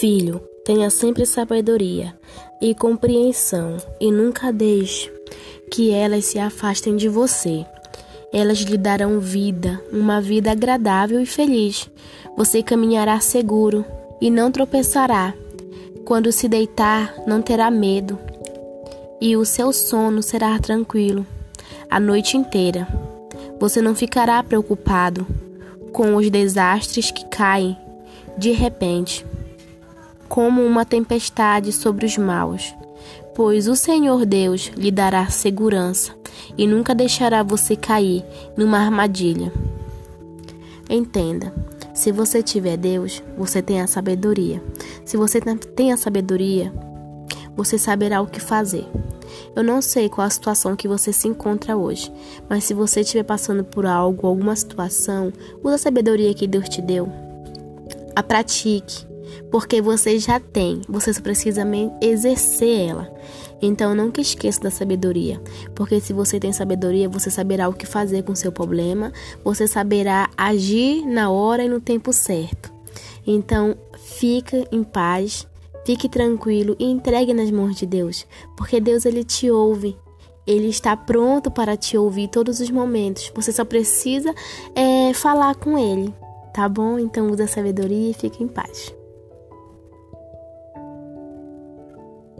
Filho, tenha sempre sabedoria e compreensão e nunca deixe que elas se afastem de você. Elas lhe darão vida, uma vida agradável e feliz. Você caminhará seguro e não tropeçará. Quando se deitar, não terá medo, e o seu sono será tranquilo a noite inteira. Você não ficará preocupado com os desastres que caem de repente, como uma tempestade sobre os maus, pois o Senhor Deus lhe dará segurança e nunca deixará você cair numa armadilha. Entenda, se você tiver Deus, você tem a sabedoria. Se você tem a sabedoria, você saberá o que fazer. Eu não sei qual a situação que você se encontra hoje, mas se você estiver passando por algo, alguma situação, use a sabedoria que Deus te deu. A pratique, porque você já tem, você só precisa exercer ela. Então nunca esqueça da sabedoria, porque se você tem sabedoria, você saberá o que fazer com seu problema, você saberá agir na hora e no tempo certo. Então, fica em paz, fique tranquilo e entregue nas mãos de Deus, porque Deus ele te ouve. Ele está pronto para te ouvir todos os momentos. Você só precisa é, falar com Ele, tá bom? Então use a sabedoria e fique em paz.